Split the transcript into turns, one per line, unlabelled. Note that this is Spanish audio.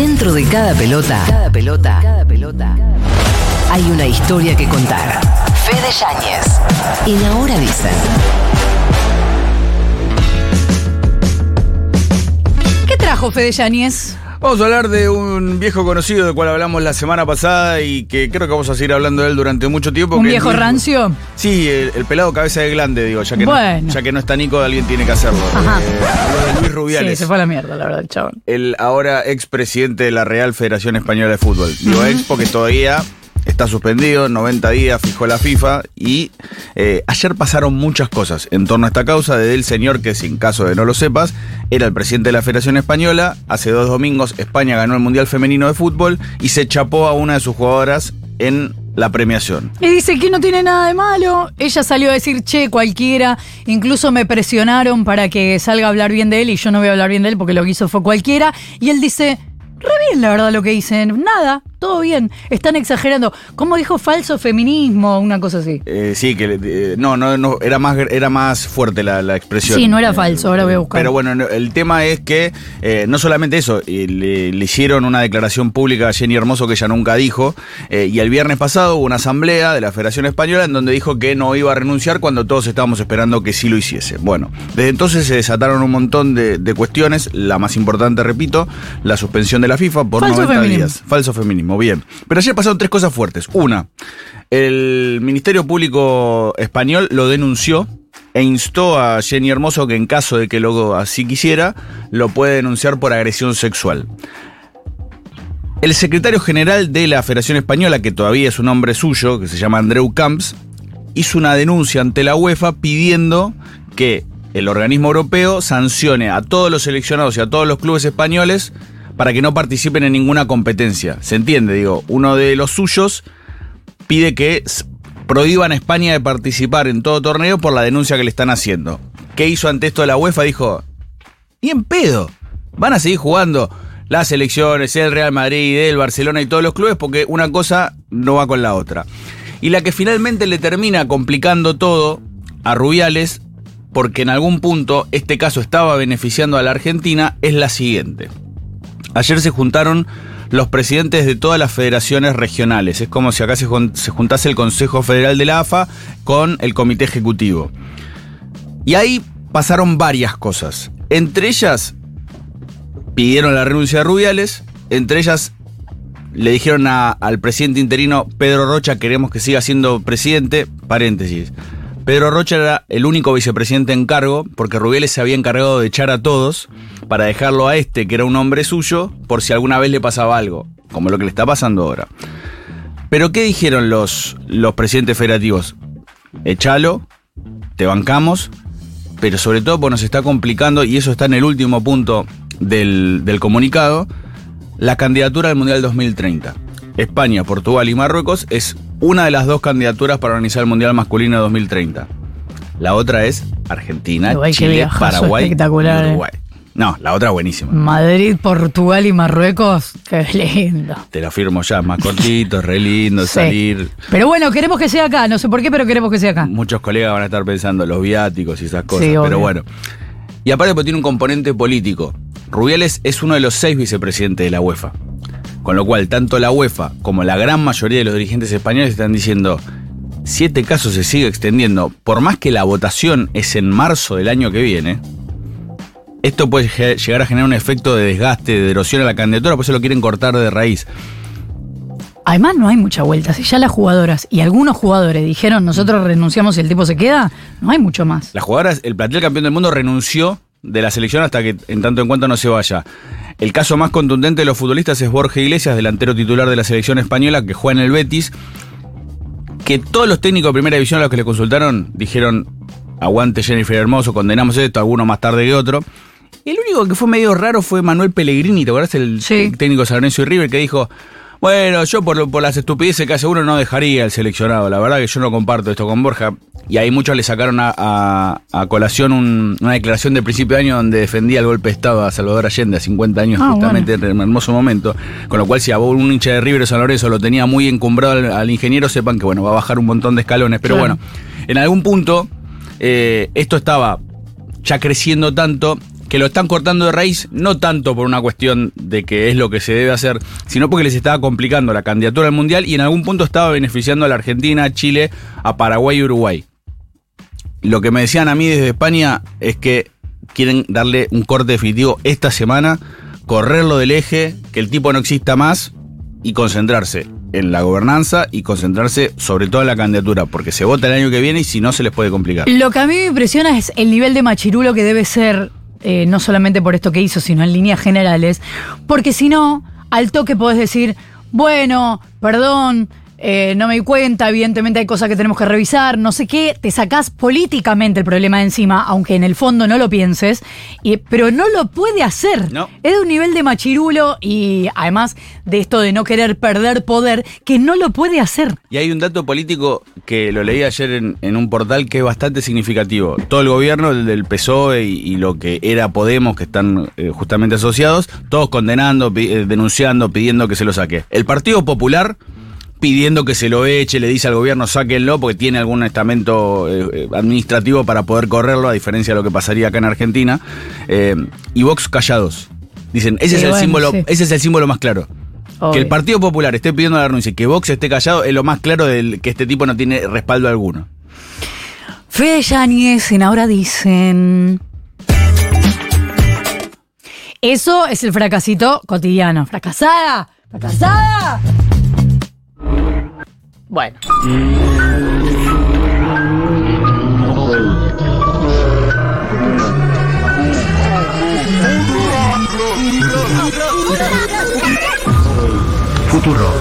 Dentro de cada pelota, cada pelota, cada pelota, hay una historia que contar. Fede Yáñez. En Ahora Dicen.
¿Qué trajo Fede Yáñez?
Vamos a hablar de un viejo conocido del cual hablamos la semana pasada y que creo que vamos a seguir hablando de él durante mucho tiempo.
¿Un
que
viejo rancio?
Sí, el, el pelado cabeza de glande, digo, ya que,
Bueno.
no, ya que no está Nico, alguien tiene que hacerlo.
Ajá.
Eh, Luis
Sí,
Rubiales.
se fue a la mierda, la verdad, el chabón.
el ahora expresidente de la Real Federación Española de Fútbol. Digo ex porque todavía está suspendido, 90 días, fijó la FIFA y eh, ayer pasaron muchas cosas en torno a esta causa de el señor que, sin caso de no lo sepas, era el presidente de la Federación Española. Hace dos domingos España ganó el Mundial Femenino de Fútbol y se chapó a una de sus jugadoras en la premiación.
Y dice que no tiene nada de malo. Ella salió a decir, che, cualquiera. Incluso me presionaron para que salga a hablar bien de él y yo no voy a hablar bien de él porque lo que hizo fue cualquiera. Y él dice, re bien la verdad lo que dicen. Nada, todo bien. Están exagerando. ¿Cómo dijo falso feminismo? Una cosa así.
Eh, sí, que eh, no, no, no, era más, era más fuerte la, la expresión.
Sí, no era falso, ahora voy a buscar.
Pero bueno, no, el tema es que eh, no solamente eso, le, le hicieron una declaración pública a Jenny Hermoso que ella nunca dijo, eh, y el viernes pasado hubo una asamblea de la Federación Española en donde dijo que no iba a renunciar cuando todos estábamos esperando que sí lo hiciese. Bueno, desde entonces se desataron un montón de, de cuestiones, la más importante, repito, la suspensión de la FIFA por
Falso
90
feminismo.
días. Falso feminismo, bien. Pero ayer pasaron tres cosas fuertes. Una, el Ministerio Público Español lo denunció e instó a Jenny Hermoso que en caso de que luego así quisiera, lo puede denunciar por agresión sexual. El secretario general de la Federación Española, que todavía es un hombre suyo, que se llama Andreu Camps, hizo una denuncia ante la UEFA pidiendo que el organismo europeo sancione a todos los seleccionados y a todos los clubes españoles para que no participen en ninguna competencia. ¿Se entiende? Digo, uno de los suyos pide que prohíban a España de participar en todo torneo por la denuncia que le están haciendo. ¿Qué hizo ante esto la UEFA? Dijo, y en pedo. Van a seguir jugando las selecciones, el Real Madrid, el Barcelona y todos los clubes porque una cosa no va con la otra. Y la que finalmente le termina complicando todo a Rubiales, porque en algún punto este caso estaba beneficiando a la Argentina, es la siguiente. Ayer se juntaron los presidentes de todas las federaciones regionales. Es como si acá se, jun- se juntase el Consejo Federal de la AFA con el Comité Ejecutivo. Y ahí pasaron varias cosas. Entre ellas, pidieron la renuncia de Rubiales. Entre ellas, le dijeron al presidente interino Pedro Rocha, queremos que siga siendo presidente. Paréntesis. Pedro Rocha era el único vicepresidente en cargo, porque Rubiales se había encargado de echar a todos para dejarlo a este, que era un hombre suyo, por si alguna vez le pasaba algo, como lo que le está pasando ahora. Pero ¿qué dijeron los, los presidentes federativos? Echalo, te bancamos, pero sobre todo nos está complicando, y eso está en el último punto del, del comunicado, la candidatura al Mundial 2030. España, Portugal y Marruecos es una de las dos candidaturas para organizar el Mundial masculino de 2030. La otra es Argentina,
Uruguay,
Chile, Paraguay
espectacular, eh.
Uruguay. No, la otra buenísima.
Madrid, Portugal y Marruecos. Qué lindo.
Te la firmo ya, más cortito, re lindo,
Sí.
salir.
Pero bueno, queremos que sea acá. No sé por qué, pero queremos que sea acá.
Muchos colegas van a estar pensando los viáticos y esas cosas,
Sí,
pero bueno. Y aparte porque tiene un componente político. Rubiales es uno de los seis vicepresidentes de la UEFA. Con lo cual, tanto la UEFA como la gran mayoría de los dirigentes españoles están diciendo, si este caso se sigue extendiendo, por más que la votación es en marzo del año que viene, esto puede llegar a generar un efecto de desgaste, de erosión a la candidatura, por eso lo quieren cortar de raíz.
Además, no hay mucha vuelta. Si ya las jugadoras y algunos jugadores dijeron nosotros renunciamos y el tipo se queda, no hay mucho más.
La jugadora, el plantel campeón del mundo renunció de la selección hasta que en tanto en cuanto no se vaya. El caso más contundente de los futbolistas es Borja Iglesias, delantero titular de la selección española que juega en el Betis, que todos los técnicos de primera división a los que le consultaron dijeron, aguante Jennifer Hermoso, condenamos esto, algunos más tarde que otro. El único que fue medio raro fue Manuel Pellegrini, ¿te acuerdas? El
Sí.
técnico de San Lorenzo y River que dijo, bueno, yo por, por las estupideces que hace uno no dejaría el seleccionado. La verdad que yo no comparto esto con Borja. Y ahí muchos le sacaron a, a- a colación un- una declaración de principio de año donde defendía el golpe de Estado a Salvador Allende a 50 años
Ah,
justamente en un hermoso momento. Con lo cual si a vos un hincha de River o San Lorenzo lo tenía muy encumbrado al, al ingeniero, sepan que bueno, va a bajar un montón de escalones. Pero
Claro.
bueno, en algún punto eh, esto estaba ya creciendo tanto que lo están cortando de raíz, no tanto por una cuestión de que es lo que se debe hacer, sino porque les estaba complicando la candidatura al Mundial y en algún punto estaba beneficiando a la Argentina, a Chile, a Paraguay y Uruguay. Lo que me decían a mí desde España es que quieren darle un corte definitivo esta semana, correrlo del eje, que el tipo no exista más y concentrarse en la gobernanza y concentrarse sobre todo en la candidatura, porque se vota el año que viene y si no se les puede complicar.
Lo que a mí me impresiona es el nivel de machirulo que debe ser, eh, no solamente por esto que hizo, sino en líneas generales, porque si no, al toque podés decir, bueno, perdón, eh, no me di cuenta, evidentemente hay cosas que tenemos que revisar, no sé qué, te sacás políticamente el problema de encima, aunque en el fondo no lo pienses, y, pero no lo puede hacer.
No.
Es de un nivel de machirulo y además de esto de no querer perder poder, que no lo puede hacer.
Y hay un dato político que lo leí ayer en, en un portal que es bastante significativo. Todo el gobierno, el del PSOE y, y lo que era Podemos, que están eh, justamente asociados, todos condenando, pi- eh, denunciando, pidiendo que se lo saque. El Partido Popular pidiendo que se lo eche, le dice al gobierno sáquenlo porque tiene algún estamento eh, eh, administrativo para poder correrlo, a diferencia de lo que pasaría acá en Argentina. Eh, y Vox callados. Dicen, ese,
Sí,
es el
bueno,
símbolo,
sí.
ese es el símbolo más claro. Que el Partido Popular esté pidiendo la renuncia y que Vox esté callado es lo más claro del que este tipo no tiene respaldo alguno.
Fede Yáñez en Ahora Dicen. Eso es el fracasito cotidiano. ¿Fracasada? ¿Fracasada? Bueno.
Futuro.